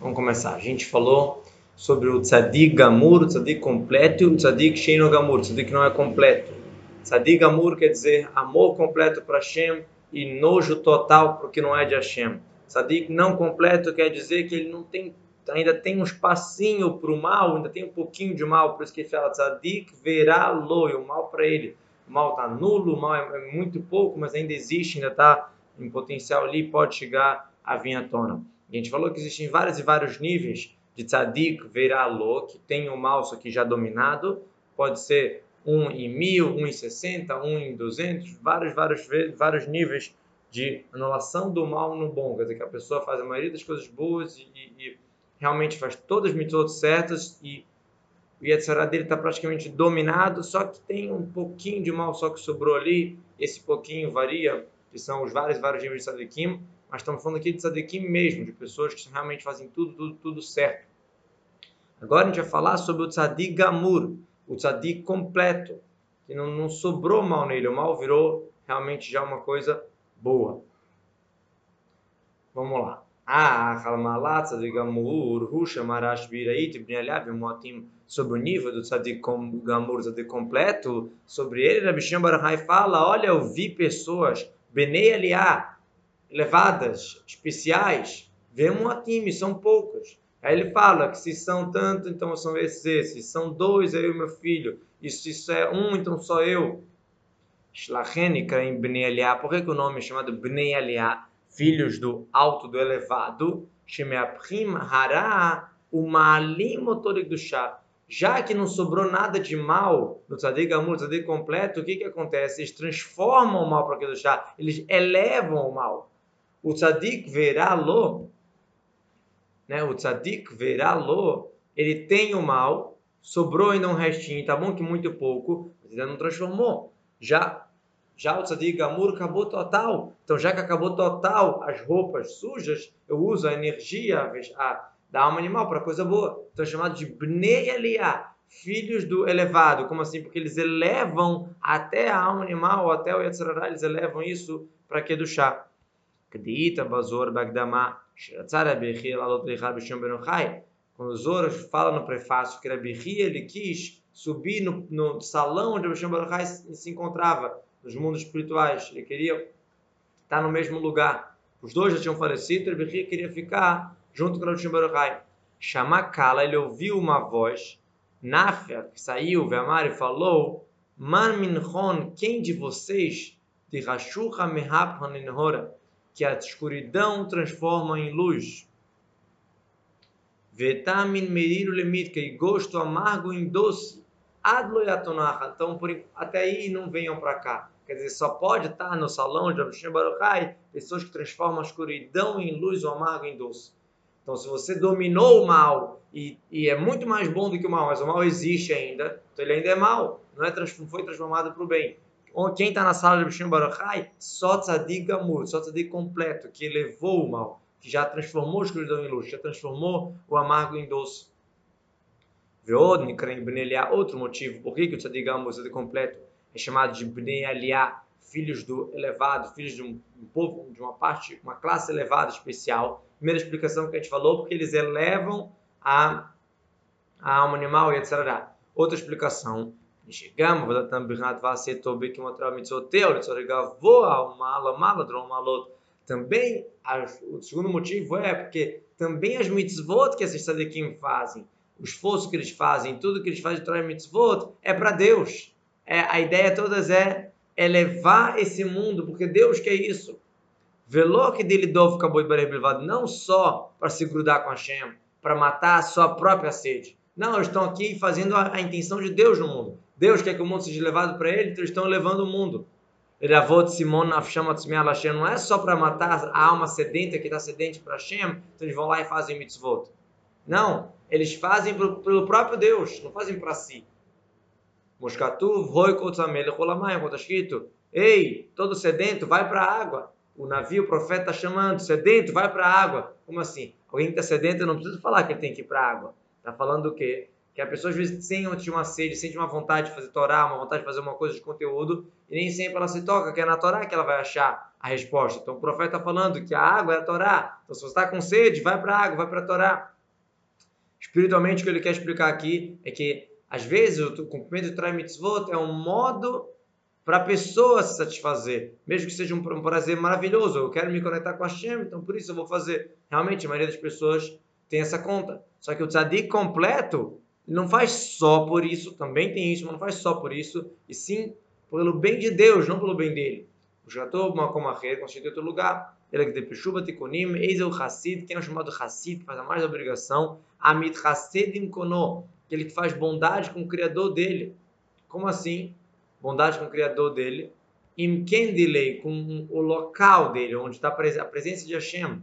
Vamos começar. A gente falou sobre o tzadik gamur, o tzadik completo e o tzadik sheino gamur, o tzadik não é completo. Tzadik gamur quer dizer amor completo para Hashem e nojo total porque não é de Hashem. Tzadik não completo quer dizer que ele não tem ainda tem um espacinho para o mal, ainda tem um pouquinho de mal, por isso que ele fala tzadik verá lo, e o mal para ele. O mal está nulo, o mal é, é muito pouco, mas ainda existe, ainda está em potencial ali, pode chegar a vir à tona. A gente falou que existem vários e vários níveis de tzadik veralo, que tem o mal só que já dominado, pode ser um em mil, um em sessenta, um em duzentos, vários, vários, vários níveis de anulação do mal no bom, quer dizer que a pessoa faz a maioria das coisas boas e, e, e realmente faz todas as mitzvot certas e o Yetzirah dele está praticamente dominado, só que tem um pouquinho de mal só que sobrou ali, esse pouquinho varia, que são os vários, vários níveis de tzadikim, mas estamos falando aqui de tzadikim mesmo, de pessoas que realmente fazem tudo, tudo, tudo certo. Agora a gente vai falar sobre o tzadik gamur, o tzadik completo, que não, não sobrou mal nele, o mal virou realmente já uma coisa boa. Vamos lá. Ah, sobre o nível do Tzadik Gamur, Tzadik completo, sobre ele, Rabi Shem Barahai fala, olha, eu vi pessoas, Benei Aliá, elevadas, especiais, vemos time, são poucas. Aí ele fala que se são tanto, então são esses, esses. São dois, eu e meu filho. Isso, isso é um, então só eu. Shlachenika em Bnei Eliá. Por que, que o nome é chamado Bnei Eliá? Filhos do alto, do elevado. Shemeaprim Hará Umalim Motorik do chá. Já que não sobrou nada de mal no Tzadik Amur, Tzadik completo, o que, que acontece? Eles transformam o mal para aquele chá. Eles elevam o mal o tzadik verá-lo, né? O tzadik verá-lo, ele tem o mal, sobrou ainda um restinho, tá bom que muito pouco, mas ainda não transformou. Já já o tzadik gamur acabou total. Então já que acabou total as roupas sujas, eu uso a energia a, da alma animal para coisa boa. Então é chamado de bnei Eliá, filhos do elevado. Como assim? Porque eles elevam até a alma animal, até o Yetzirah, eles elevam isso para que do chá. Quando o Zoro fala no prefácio que Rabi ele quis subir no, no salão onde Bishon Benochai se encontrava, nos mundos espirituais. Ele queria estar no mesmo lugar. Os dois já tinham falecido, Rabi queria ficar junto com Bishon Benochai. Shamakala, ele ouviu uma voz, Nafia, que saiu, e falou, Man Minhon, quem de vocês, de Rashurha Mehap Haninhora, que a escuridão transforma em luz. Vetamin meriru lemitka, e gosto amargo em doce. Adloyatonaha. Então, por, até aí não venham para cá. Quer dizer, só pode estar no salão de Abishim Baruchai pessoas que transformam a escuridão em luz ou amargo em doce. Então, se você dominou o mal e, e, é muito mais bom do que o mal, mas o mal existe ainda, então ele ainda é mal, não, é, não foi transformado para o bem quem está na sala de Bishim Baruchai, só tzadik gamur, só tzadik completo, que elevou o mal, que já transformou a escuridão em luz, já transformou o amargo em doce. Veod, Nikrem Bnei outro motivo, por que, o tzadik o tzadik completo, é chamado de Bnei Eliá, filhos do elevado, filhos de um, povo, de uma parte, uma classe elevada especial. Primeira explicação que a gente falou, porque eles elevam a, a animal e etc. Outra explicação, שגם עבודתם בחינת ועשה טוב כמטרה מצוותיה ולצורך גבוה ומעלה מעלה דרום מעלות. Também, o segundo motivo é porque também as mitzvot que esses tzadikim fazem, o esforço que eles fazem, tudo que eles fazem de Torah mitzvot, é para Deus. É, a ideia toda é elevar esse mundo, porque Deus quer isso. Veló que dele dov acabou de não só para se grudar com Hashem, para matar a sua própria sede. Não, eles estão aqui fazendo a, a intenção de Deus no mundo. Deus quer que o mundo seja levado para ele, então eles estão levando o mundo. Eravot Simon Hashem não é só para matar a alma sedenta que está sedente para Hashem, então eles vão lá e fazem mitzvot. Não, eles fazem pelo próprio Deus, não fazem para si. Moskatuv, Roi como está escrito, ei, todo sedento, vai para a água. O navio, o profeta está chamando, sedento, vai para a água. Como assim? Alguém que está sedento, eu não preciso falar que ele tem que ir para a água. Está falando o quê? Que a pessoa às vezes sente uma sede, sente uma vontade de fazer Torá, uma vontade de fazer uma coisa de conteúdo, e nem sempre ela se toca, que é na Torá que ela vai achar a resposta. Então o profeta está falando que a água é a Torá. Então se você está com sede, vai para a água, vai para a Torá. Espiritualmente, o que ele quer explicar aqui é que, às vezes, o cumprimento do Torá Mitzvot é um modo para a pessoa se satisfazer, mesmo que seja um, prazer maravilhoso. Eu quero me conectar com a Hashem, então por isso eu vou fazer. Realmente, a maioria das pessoas tem essa conta. Só que o tzadik completo não faz só por isso, também tem isso, mas não faz só por isso, e sim pelo bem de Deus, não pelo bem dele. O Jator Makomacher constitui outro lugar. Ele é que de Peshuba Tikunim, eis o Hassid, quem é chamado Hassid, faz a mais obrigação. Amit Hassidim Kono, aquele que faz bondade com o Criador dele. Como assim? bondade com o Criador dele, imkendilei, com o local dele, onde está a presença de Hashem,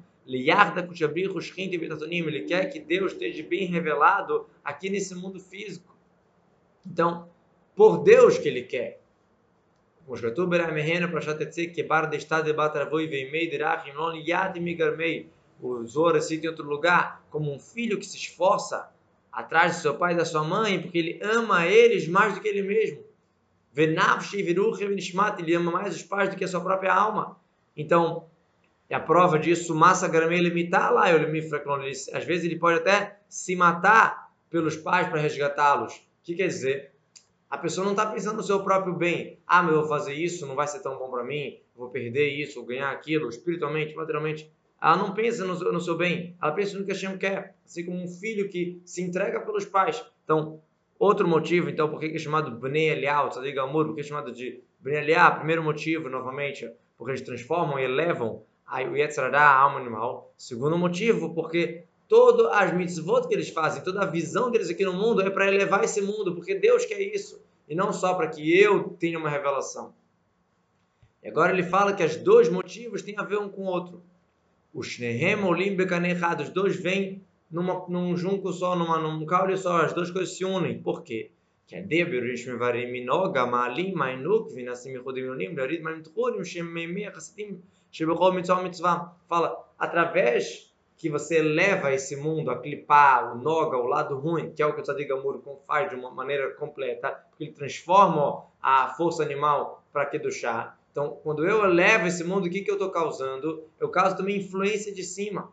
ele quer que Deus esteja bem revelado aqui nesse mundo físico. Então, por Deus que ele quer. O Zora cita em outro lugar como um filho que se esforça atrás de seu pai e da sua mãe, porque ele ama eles mais do que ele mesmo. Ele ama mais os pais do que a sua própria alma. Então, é a prova disso, massa gramei limitar lá, às vezes ele pode até se matar pelos pais para resgatá-los. O que quer dizer? A pessoa não está pensando no seu próprio bem. Ah, mas eu vou fazer isso, não vai ser tão bom para mim, vou perder isso, vou ganhar aquilo, espiritualmente, materialmente. Ela não pensa no seu, no seu bem, ela pensa no que a Hashem quer. Assim como um filho que se entrega pelos pais. Então, Outro motivo, então, por que é chamado Bnei Elial, Tzadik Amur, por que é chamado de Bnei Elial? Primeiro motivo, novamente, porque eles transformam e elevam o Yetzirah, a alma animal. Segundo motivo, porque todas as mitzvot que eles fazem, toda a visão deles aqui no mundo é para elevar esse mundo, porque Deus quer isso, e não só para que eu tenha uma revelação. E agora ele fala que os dois motivos têm a ver um com o outro. Os Shnehem Olim Bekanechad, os dois vêm numa, num junco só, numa, num caule só, as duas coisas se unem. Por quê? Que é Deberish Mevarim Minoga, Maalim, Mainuk, Vinassim Yehudim Yonim, Leorid Maim Tchurim, Shem Meimei, Hassidim, Shebechol Mitzvah Mitzvah. Fala, através que você leva esse mundo a clipar o noga, o lado ruim, que é o que o Tzadik Gamur faz de uma maneira completa, porque ele transforma a força animal para que do chá. Então, quando eu levo esse mundo, o que, que eu estou causando? Eu causo também influência de cima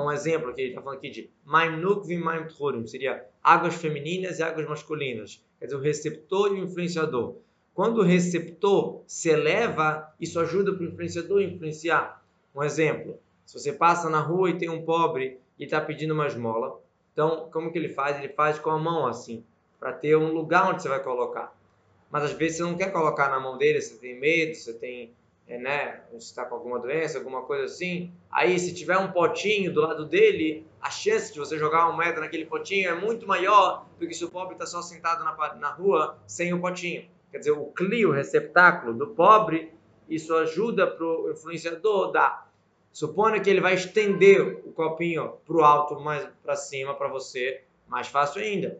um exemplo aqui, ele está falando aqui de Maim Nukvim Maim seria águas femininas e águas masculinas, quer dizer, o receptor e o influenciador. Quando o receptor se eleva, isso ajuda para o influenciador influenciar. Um exemplo, se você passa na rua e tem um pobre e está pedindo uma esmola, então, como que ele faz? Ele faz com a mão assim, para ter um lugar onde você vai colocar. Mas às vezes você não quer colocar na mão dele, você tem medo, você tem é, né, se está com alguma doença, alguma coisa assim, aí se tiver um potinho do lado dele, a chance de você jogar uma moeda naquele potinho é muito maior do que se o pobre está só sentado na, na rua sem o potinho. Quer dizer, o clio, o receptáculo do pobre, isso ajuda para o influenciador dar. Suponha que ele vai estender o copinho para o alto, mais para cima para você, mais fácil ainda.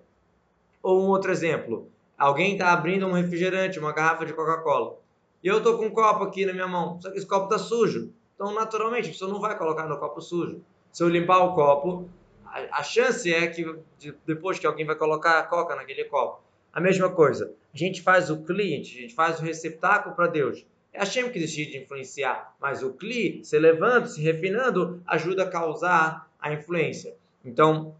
Ou um outro exemplo, alguém está abrindo um refrigerante, uma garrafa de Coca-Cola e eu estou com um copo aqui na minha mão, só que esse copo está sujo. Então, naturalmente, a pessoa não vai colocar no copo sujo. Se eu limpar o copo, a, chance é que de, depois que alguém vai colocar a coca naquele copo. A mesma coisa. A gente faz o cliente, a gente faz o receptáculo para Deus. É a Shem que decide influenciar, mas o cli, se elevando, se refinando, ajuda a causar a influência. Então,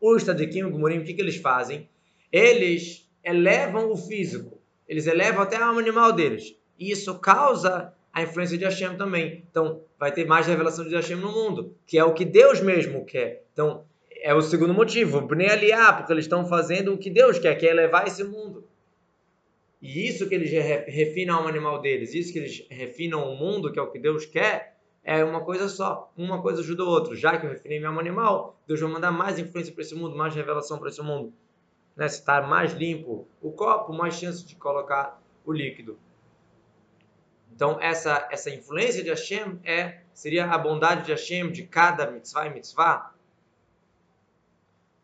os Tadikim e Gumurim, o que, que eles fazem? Eles elevam o físico, eles elevam até a alma animal deles. E isso causa a influência de Hashem também. Então, vai ter mais revelação de Hashem no mundo, que é o que Deus mesmo quer. Então, é o segundo motivo, Bnei Aliá, porque eles estão fazendo o que Deus quer, que é elevar esse mundo. E isso que eles refinam o animal deles, isso que eles refinam o mundo, que é o que Deus quer, é uma coisa só. Uma coisa ajuda o outro. Já que eu refinei meu animal, Deus vai mandar mais influência para esse mundo, mais revelação para esse mundo. Né? Se está mais limpo o copo, mais chance de colocar o líquido. Então, essa, essa influência de Hashem é, seria a bondade de Hashem de cada mitzvah e mitzvah.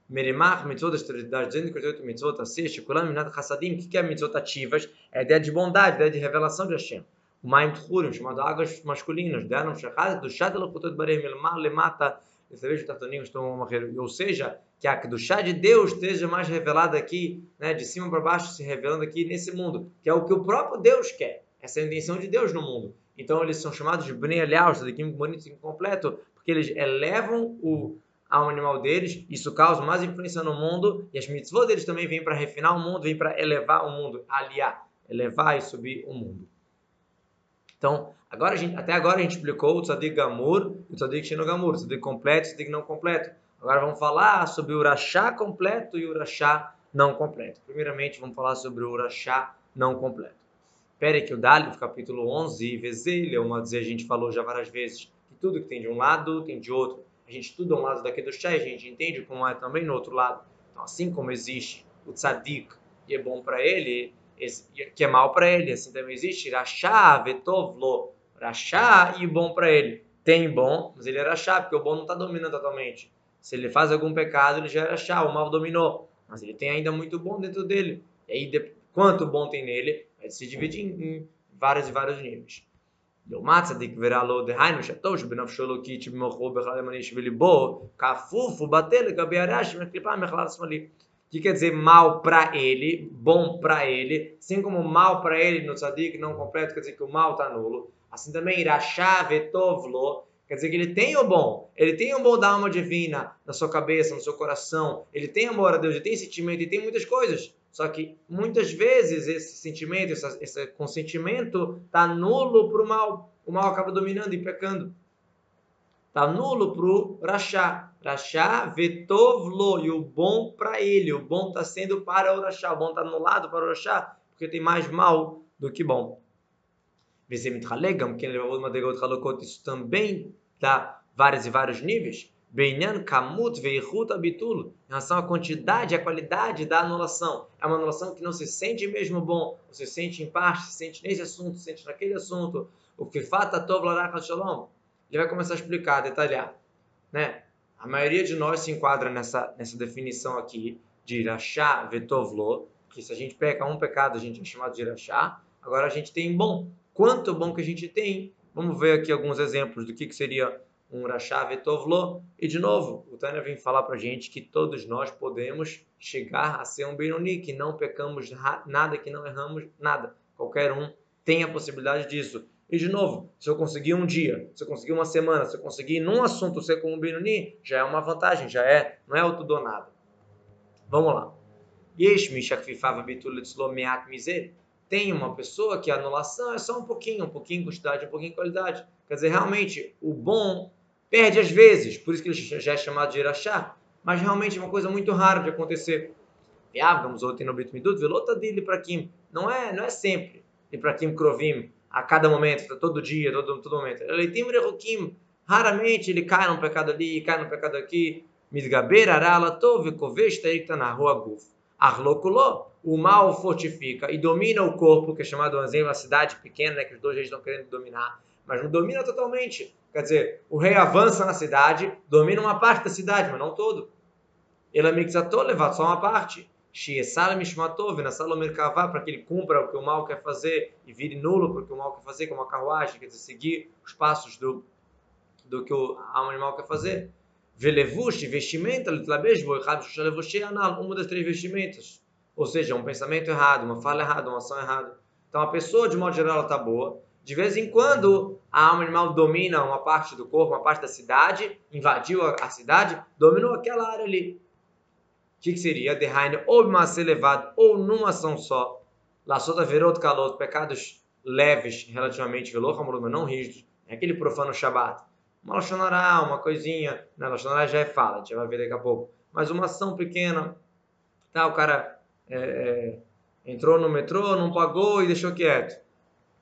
Merimach, mitzvot das 248 mitzvot, assiste, kulam minat chassadim, o que é mitzvot ativas? É ideia de bondade, ideia de revelação de Hashem. O maim tchurim, chamado águas masculinas, deram shachad, do shad elokutot barei milmar lemata, ou seja, que a do chá de Deus esteja mais revelada aqui, né, de cima para baixo, se revelando aqui nesse mundo, que é o que o próprio Deus quer. Essa é a intenção de Deus no mundo. Então eles são chamados de Bnei Elial, Tzadikim bonitos e incompleto, porque eles elevam o ao animal deles, isso causa mais influência no mundo, e as mitzvot deles também vêm para refinar o mundo, vêm para elevar o mundo, aliar, elevar e subir o mundo. Então, agora gente, até agora a gente explicou o tzadik gamur e o tzadik shinogamur, o tzadik completo e o tzadik não completo. Agora vamos falar sobre o urachá completo e o urachá não completo. Primeiramente, vamos falar sobre o urachá não completo. O Dali, capítulo 11, Vezelha, uma dizer, a gente falou já várias vezes, que tudo que tem de um lado tem de outro a gente estuda um lado daqui do chá a gente entende como é também no outro lado. Então, assim como existe o tzadik, que é bom para ele, que é mal para ele, assim também existe rachá, vetovlo, rachá e bom para ele. Tem bom, mas ele é rachá, porque o bom não está dominando totalmente. Se ele faz algum pecado, ele já é rachá, o mal dominou. Mas ele tem ainda muito bom dentro dele. E aí, quanto bom tem nele, vai se dividir em vários e vários níveis. לעומת צדיק ורע לו, דהיינו שהטוב שבנפשו אלוקית שבמוחו בכלל ימני שבליבו, כפוף ובטל לגבי הרע שבקליפה מחלל שמאלי. que quer dizer mal para ele, bom para ele, assim como mal para ele no tzadik não completo, quer dizer que o mal está nulo. Assim também irachá vetovlo, quer dizer que ele tem o bom, ele tem o bom da alma divina na sua cabeça, no seu coração, ele tem amor a Deus, ele tem sentimento, ele tem muitas coisas. Só que muitas vezes esse sentimento, esse, consentimento está nulo para o mal. O mal acaba dominando e pecando. Está nulo para o rachá. Rachá vetovlo, e o bom para ele. O bom está sendo para o rachá. O bom está anulado para o rachá, porque tem mais mal do que bom. Isso também dá vários e vários níveis. Benyan kamut veichut abitul, em relação à quantidade e à qualidade da anulação. É uma anulação que não se sente mesmo bom, você sente em parte, se sente nesse assunto, se sente naquele assunto. O que fata tov shalom. Ele vai começar a explicar, a detalhar. Né? A maioria de nós se enquadra nessa, nessa definição aqui de irachá vetovlo, que se a gente peca um pecado, a gente é chamado de irachá. Agora a gente tem bom. Quanto bom que a gente tem? Vamos ver aqui alguns exemplos do que, que seria um Rashá Vetovlo. E de novo, o Tânia vem falar para a gente que todos nós podemos chegar a ser um Benoni, que não pecamos nada, que não erramos nada. Qualquer um tem a possibilidade disso. E de novo, se eu conseguir um dia, se eu conseguir uma semana, se eu conseguir num assunto ser como um Benoni, já é uma vantagem, já é, não é tudo ou nada. Vamos lá. Tem uma pessoa que a anulação é só um pouquinho, um pouquinho quantidade, um pouquinho qualidade. Quer dizer, realmente, o bom Perde às vezes, por isso que ele já é chamado de Irachá, mas realmente é uma coisa muito rara de acontecer. Não é, não é sempre. E para Kim Krovim, a cada momento, todo dia, todo, todo momento. Ele raramente ele cai num pecado ali, cai num pecado aqui. Midgaber arala tove kovesh tá na rua guf. Arlokuló, o mal fortifica e domina o corpo, que é chamado Anzem, uma cidade pequena, né, que os dois reis estão querendo dominar, mas não domina totalmente. Quer dizer, o rei avança na cidade, domina uma parte da cidade, mas não todo. Ele amixatou, levado só uma parte. Para que ele cumpra o que o mal quer fazer e vire nulo para o mal quer fazer, como a carruagem, quer dizer, seguir os passos do, do que o animal quer fazer. Velevush, vestimenta, uma das três vestimentas. Ou seja, um pensamento errado, uma fala errada, uma ação errada. Então a pessoa, de modo geral, está boa, de vez em quando, a alma animal domina uma parte do corpo, uma parte da cidade, invadiu a, cidade, dominou aquela área ali. O que, que seria? Derraine ou mas elevado, ou numa ação só. Sota verot calor, pecados leves, relativamente velor, mas não rígidos. É aquele profano Shabat. Uma lachonará, uma coisinha. Né? Lachonará já é fala, a gente vai ver daqui a pouco. Mas uma ação pequena. Tá, o cara é, é, entrou no metrô, não pagou e deixou quieto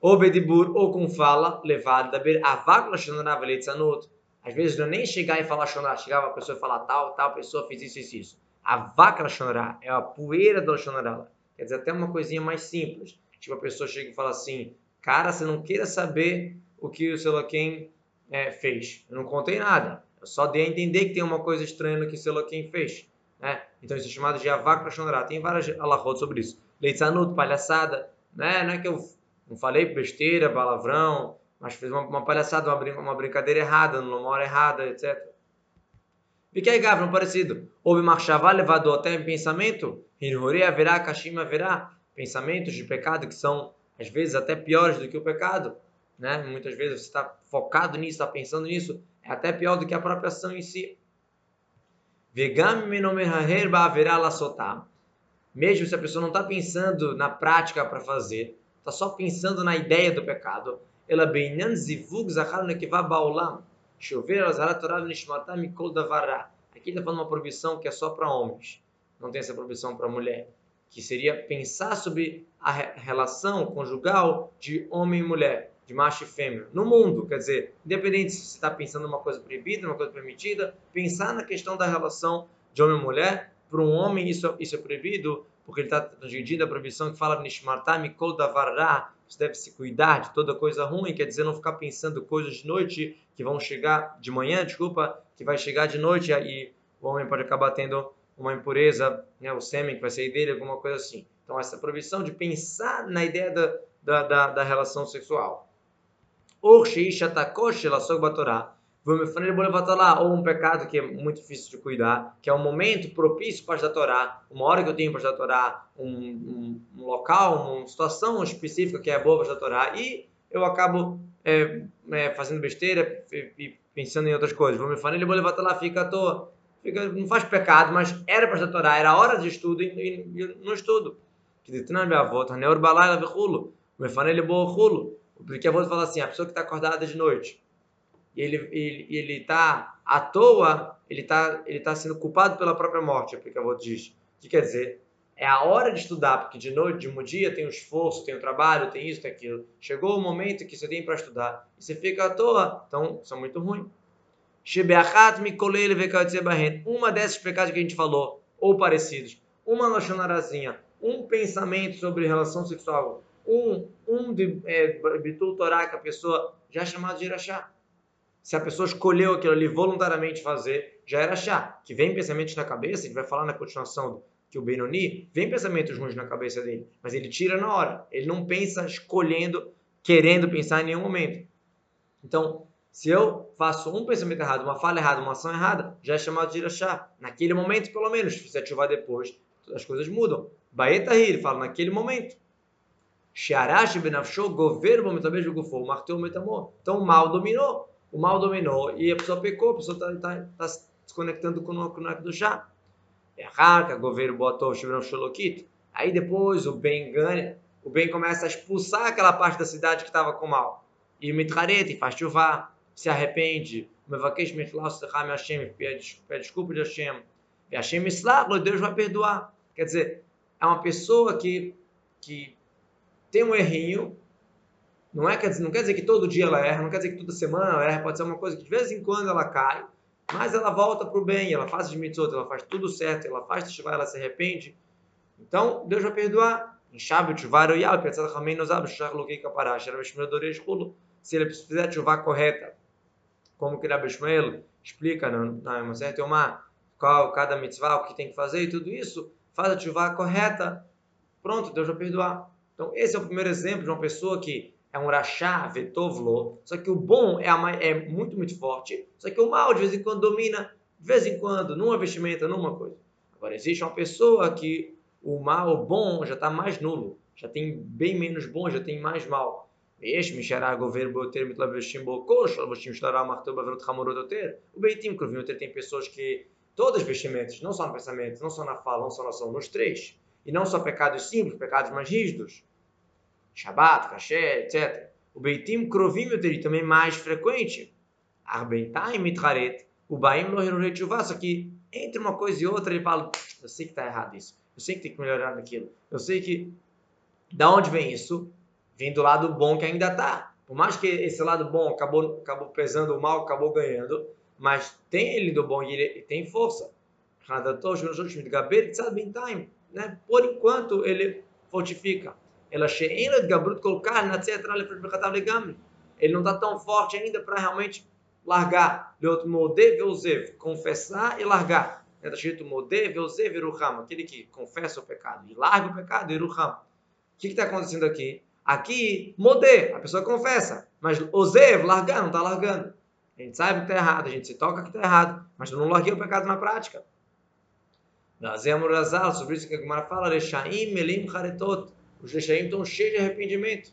ou bedibur, ou com fala, levada, avak lashonará velitzanut. Às vezes não é nem chegar e falar shonará, chegava a pessoa e falar tal, tal pessoa fez isso, isso, isso. Avak lashonará é a poeira do lashonará. Quer dizer, até uma coisinha mais simples. Tipo, a pessoa chega e fala assim, cara, você não queira saber o que o Seloquem é, fez. Eu não contei nada. Eu só dei a entender que tem uma coisa estranha no que o Seloquem fez. Né? Então isso é chamado de avak lashonará. Tem várias alahot sobre isso. Leitzanut, palhaçada. Né? Não é que eu não falei besteira, palavrão, mas fiz uma, uma palhaçada, uma, brin uma, brincadeira errada, numa hora errada, etc. Aí, Gavron, parecido. Houve marchavá levado até em pensamento, Hirhuri haverá, Kashima haverá. Pensamentos de pecado que são, às vezes, até piores do que o pecado. Né? Muitas vezes você está focado nisso, está pensando nisso, é até pior do que a própria ação em si. Mesmo se a pessoa não está pensando na prática para fazer, está só pensando na ideia do pecado, ela beinan zivug zachar nekivá baolam. Chover. Aqui está falando uma proibição que é só para homens. Não tem essa proibição para mulher. Que seria pensar sobre a relação conjugal de homem e mulher, de macho e fêmea, no mundo. Quer dizer, independente se você está pensando uma coisa proibida, uma coisa permitida, pensar na questão da relação de homem e mulher, para um homem isso, isso é proibido, porque ele está transgredindo a proibição que fala Nishmartá Mikol Davará, você deve se cuidar de toda coisa ruim, quer dizer, não ficar pensando coisas de noite que vão chegar, de manhã, desculpa, que vai chegar de noite e o homem pode acabar tendo uma impureza, né, o sêmen que vai sair dele, alguma coisa assim. Então, essa proibição de pensar na ideia da, da, da, da relação sexual. Ou ou um pecado que é muito difícil de cuidar, que é um momento propício para a Torá, uma hora que eu tenho para a Torá, um, um, local, uma situação específica que é boa para a Torá, e eu acabo é, é, fazendo besteira e, e, pensando em outras coisas. Vou me falar, ele vou levar lá, fica à toa. Fica, não faz pecado, mas era para a Torá, era hora de estudo e, e, não estudo. Que de minha avó, Taneur Balai, Lavichulo, me falei, ele boa Porque a avó fala assim, a pessoa que está acordada de noite, e ele ele ele está à toa, ele está ele tá sendo culpado pela própria morte, é porque a avó diz. O que quer dizer? É a hora de estudar, porque de noite, de um dia tem o esforço, tem o trabalho, tem isso, tem aquilo. Chegou o momento que você tem para estudar e você fica à toa, então isso é muito ruim. Uma desses pecados que a gente falou, ou parecidos, uma lochonarazinha, um pensamento sobre relação sexual, um, um de é, Torá que a pessoa já é chamado de Irachá se a pessoa escolheu aquilo ali voluntariamente fazer, já era chá. Que vem pensamentos na cabeça, gente vai falar na continuação que o Benoni, vem pensamentos ruins na cabeça dele, mas ele tira na hora. Ele não pensa escolhendo, querendo pensar em nenhum momento. Então, se eu faço um pensamento errado, uma fala errada, uma ação errada, já é chamado de irachá. Naquele momento, pelo menos, se você ativar depois, as coisas mudam. Baeta ele fala naquele momento. Shearash benafsho governo metabejo gufo, marteu metamor. Então o mal dominou o mal dominou e a pessoa pecou, a pessoa está tá, tá se desconectando com o Kunak do chá. É o governo botou o Shibram Sholokit. Aí depois o bem ganha, o bem começa a expulsar aquela parte da cidade que estava com mal. E o Mitraret faz chuva, se arrepende, Mevakesh Michlau Secham Hashem, pede desculpa de Hashem. E Hashem Mislach, Deus vai perdoar. Quer dizer, é uma pessoa que, que tem um errinho, não, é, quer, não quer dizer que todo dia ela erra, não quer dizer que toda semana ela erra, pode ser uma coisa que de vez em quando ela cai, mas ela volta para o bem, ela faz as mitzvot, ela faz tudo certo, ela faz teshuvah, ela se arrepende. Então, Deus vai perdoar. Se ele fizer teshuvah correta, como que Rabbi Shmuel explica na uma certa uma qual cada mitzvah, o que tem que fazer e tudo isso, faz a teshuvah correta, pronto, Deus vai perdoar. Então, esse é o primeiro exemplo de uma pessoa que é um rachá, vetovlo. Só que o bom é, a, é muito, muito forte. Só que o mal, de vez em quando, domina, de vez em quando, numa vestimenta, numa coisa. Agora, existe uma pessoa que o mal, o bom, já está mais nulo. Já tem bem menos bom, já tem mais mal. O Beitim Krovim tem pessoas que todas as vestimentas, não só no pensamento, não só na fala, não só na ação, nos três, e não só pecados simples, pecados mais rígidos, Shabbat, Kasher, etc. O Beitim Krovim eu também mais frequente. Arbeitaim Mitharet, o Baim Lohirurei Tshuva, só que entre uma coisa e outra ele fala, eu sei que está errado isso, eu sei que tem que melhorar naquilo, eu sei que, da onde vem isso? Vem do lado bom que ainda está. Por mais que esse lado bom acabou, acabou pesando, o mal acabou ganhando, mas tem ele do bom e ele tem força. Né? Por enquanto ele fortifica. Ela she'ena de gabrut colocar Ele não está tão forte ainda para realmente largar. Leot modé veuzev, confessar e largar. Está escrito modé veuzev iruham, aquele que confessa o pecado e larga o pecado, iruham. O que está acontecendo aqui? Aqui, modé, a pessoa confessa, mas ozev, largar, não está largando. A gente sabe que está errado, a gente se toca que está errado, mas não larguei o pecado na prática. Sobre isso que a Gemara fala, Rechaim, Melim, Haretot. Os Rechaim estão cheios de arrependimento.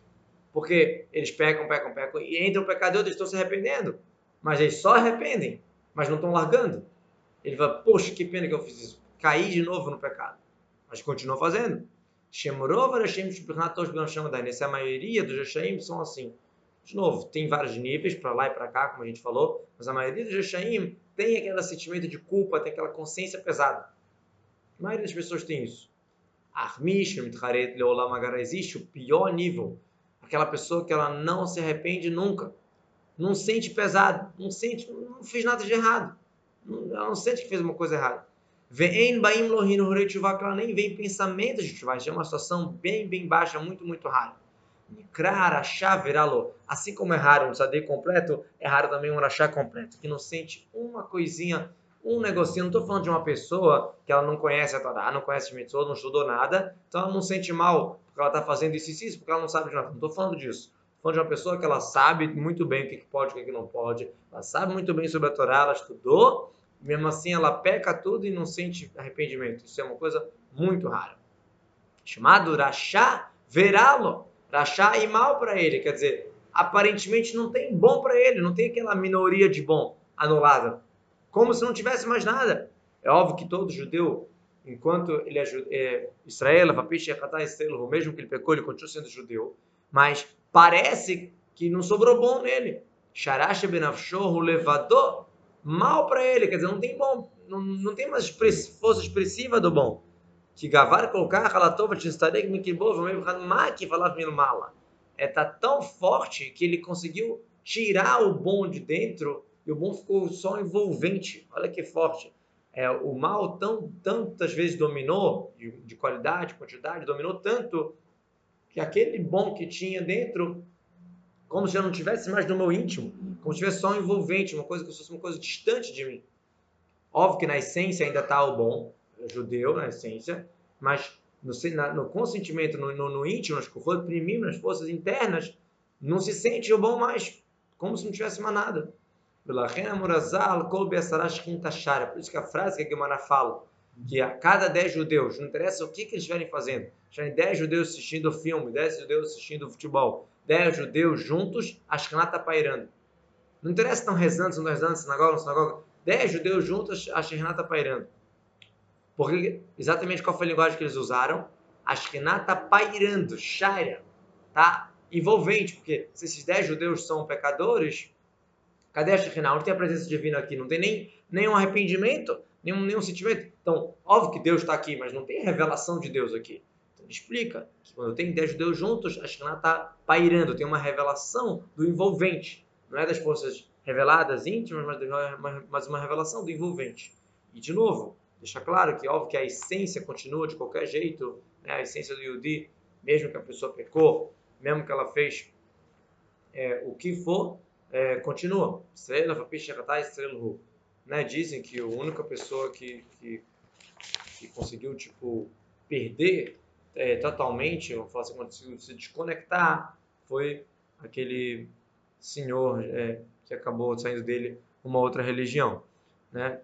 Porque eles pecam, pecam, pecam, e entre pecado e eles estão se arrependendo. Mas eles só arrependem, mas não estão largando. Ele fala, poxa, que pena que eu fiz isso. Caí de novo no pecado. Mas continua fazendo. Essa é a maioria dos Hashem são assim. De novo, tem vários níveis, para lá e para cá, como a gente falou, mas a maioria dos Hashem tem aquele sentimento de culpa, tem aquela consciência pesada. A maioria das pessoas tem isso. Armish, Mitharet, Leolam Agara, existe o pior nível Aquela pessoa que ela não se arrepende nunca. Não sente pesado, não sente, não fez nada de errado. Ela não sente que fez uma coisa errada. Vem baim lohino que ela nem vem pensamentos de chuvá. É uma situação bem, bem baixa, muito, muito rara. Nikrar, achar. Assim como é raro um saber completo, é raro também um achar completo, que não sente uma coisinha, um negocinho. Não estou falando de uma pessoa que ela não conhece a Torá, não conhece o mitzvot, não estudou nada, então ela não sente mal porque ela está fazendo isso e isso, porque ela não sabe de nada. Não estou falando disso. Estou falando de uma pessoa que ela sabe muito bem o que pode e o que não pode. Ela sabe muito bem sobre a Torá, ela estudou, mesmo assim ela peca tudo e não sente arrependimento. Isso é uma coisa muito rara. Chamado Rachá verá-lo. Rachá e mal para ele. Quer dizer, aparentemente não tem bom para ele, não tem aquela minoria de bom anulada. Como se não tivesse mais nada. É óbvio que todo judeu enquanto ele é, é Israel, mesmo que ele pecou, ele continua sendo judeu, mas parece que não sobrou bom nele. Sharash benafshohu levador, mal para ele, quer dizer, não tem bom, não, não tem mais força expressiva do bom. Que gavar colocar halatova tistarek mikibov, que falava mala. É tá tão forte que ele conseguiu tirar o bom de dentro e o bom ficou só envolvente. Olha que forte é, o mal tão, tantas vezes dominou, de, de qualidade, quantidade, dominou tanto, que aquele bom que tinha dentro, como se eu não tivesse mais no meu íntimo, como se tivesse só envolvente, uma coisa que fosse uma coisa distante de mim. Óbvio que na essência ainda está o bom, judeu na essência, mas no, na, no consentimento, no, no, no íntimo, nas, reprimindo nas forças internas, não se sente o bom mais, como se não tivesse mais nada. Por isso que a frase que a Gemara fala, que a cada 10 judeus, não interessa o que, que eles estiverem fazendo, estiverem 10 judeus assistindo filme, 10 judeus assistindo futebol, 10 judeus juntos, a Shekhinah está pairando. Não interessa se estão rezando, se não estão rezando, na sinagoga, na sinagoga. 10 judeus juntos, a Shekhinah está pairando. Porque exatamente qual foi a linguagem que eles usaram? A Shekhinah está pairando, Shaira, tá envolvente, porque se esses 10 judeus são pecadores, Cadê a Shekhinah? Onde tem a presença divina aqui? Não tem nem nenhum arrependimento, nenhum, nenhum sentimento. Então, óbvio que Deus está aqui, mas não tem revelação de Deus aqui. Então, ele explica que quando tem 10 judeus juntos, a Shekhinah está pairando, tem uma revelação do envolvente. Não é das forças reveladas íntimas, mas, mas uma revelação do envolvente. E, de novo, deixa claro que, óbvio que a essência continua de qualquer jeito, né? a essência do Yudi, mesmo que a pessoa pecou, mesmo que ela fez é, o que for, é, continua. Né? Dizem que a única pessoa que, que, que conseguiu tipo, perder é, totalmente, falar assim, conseguiu se desconectar, foi aquele senhor é, que acabou saindo dele uma outra religião, né?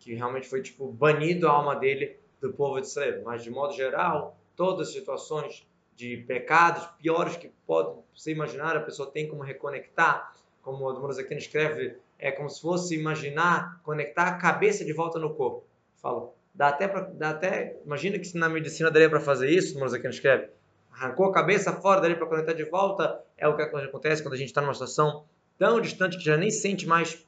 que realmente foi tipo banido a alma dele do povo de Israel. Mas de modo geral, todas as situações de pecados piores que pode você imaginar, a pessoa tem como reconectar, como o Morazakine escreve, é como se fosse imaginar, conectar a cabeça de volta no corpo. Fala, dá até, pra, dá até imagina que se na medicina daria para fazer isso, o Morazakine escreve, arrancou a cabeça fora dali para conectar de volta, é o que acontece quando a gente está numa situação tão distante que já nem sente mais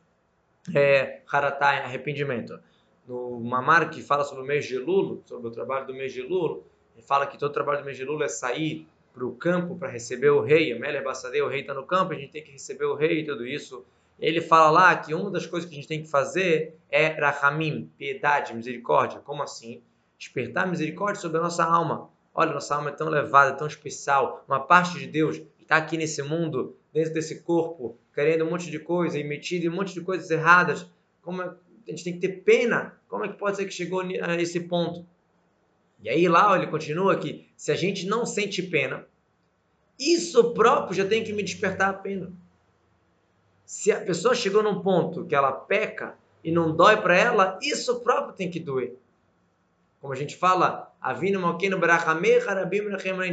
é, arrependimento. No Mamar, que fala sobre o mês de Lulo, sobre o trabalho do mês de Lulo, ele fala que todo trabalho do mês de Lula é sair para o campo para receber o rei. A Mele Bassadei, o rei está no campo, a gente tem que receber o rei e tudo isso. Ele fala lá que uma das coisas que a gente tem que fazer é rahamim, piedade, misericórdia. Como assim? Despertar misericórdia sobre a nossa alma. Olha, nossa alma é tão elevada, tão especial. Uma parte de Deus está aqui nesse mundo, dentro desse corpo, querendo um monte de coisa e metido em um monte de coisas erradas. Como é, a gente tem que ter pena. Como é que pode ser que chegou a esse ponto? E aí lá ele continua que se a gente não sente pena, isso próprio já tem que me despertar a pena. Se a pessoa chegou num ponto que ela peca e não dói para ela, isso próprio tem que doer. Como a gente fala, a gente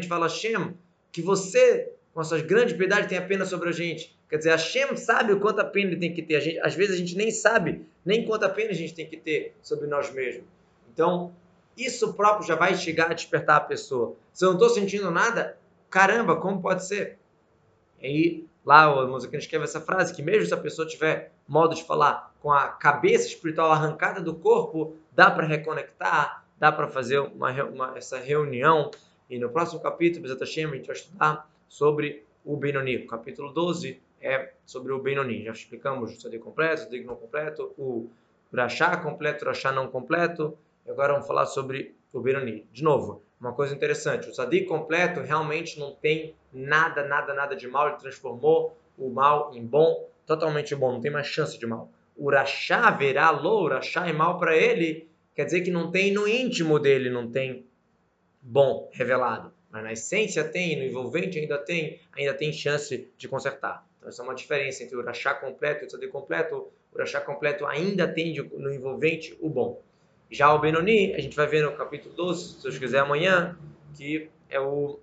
fala Hashem, que você, com as suas grandes piedades, tem a pena sobre a gente. Quer dizer, Hashem sabe o quanto a pena ele tem que ter. A gente, às vezes a gente nem sabe nem quanta pena a gente tem que ter sobre nós mesmos. Então, isso próprio já vai chegar a despertar a pessoa. Se eu não estou sentindo nada, caramba, como pode ser? E aí, lá o música escreve essa frase, que mesmo se a pessoa tiver modo de falar com a cabeça espiritual arrancada do corpo, dá para reconectar, dá para fazer uma, uma, essa reunião. E no próximo capítulo, Bezat Hashem, a gente vai estudar sobre o Benoni. O capítulo 12 é sobre o Benoni. Já explicamos o Sadi completo, o Dig não completo, o Rachá completo, o Rachá não completo. Agora vamos falar sobre o Benoni. De novo, uma coisa interessante, o Sadi completo realmente não tem nada, nada, nada de mal. Ele transformou o mal em bom, totalmente bom, não tem mais chance de mal. O Rachá verá lo, o Rachá é mal para ele, quer dizer que não tem no íntimo dele, não tem bom revelado. Mas na essência tem, no envolvente ainda tem, ainda tem chance de consertar. Então essa é uma diferença entre o Urachá completo e o Tzaddik completo. O Urachá completo ainda tem no envolvente o bom. Já o Benoni, a gente vai ver no capítulo 12, se Deus quiser amanhã, que é o,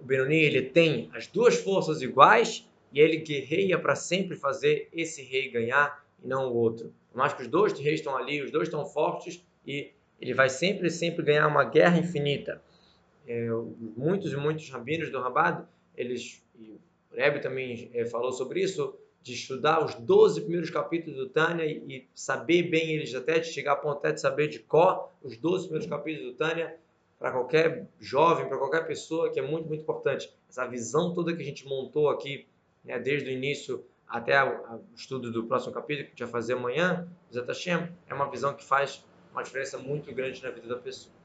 o Benoni, ele tem as duas forças iguais e ele guerreia para sempre fazer esse rei ganhar e não o outro. Mas que os dois reis estão ali, os dois estão fortes e ele vai sempre, sempre ganhar uma guerra infinita. É, muitos e muitos rabinos do Rabado, eles, e o Rebbe também é, falou sobre isso, de estudar os 12 primeiros capítulos do Tânia e, saber bem eles, até de chegar a ponto até de saber de có os 12 primeiros capítulos do Tânia, para qualquer jovem, para qualquer pessoa, que é muito, muito importante. Essa visão toda que a gente montou aqui, né, desde o início até o estudo do próximo capítulo, que a gente vai fazer amanhã, Zé Hashem, é uma visão que faz uma diferença muito grande na vida da pessoa.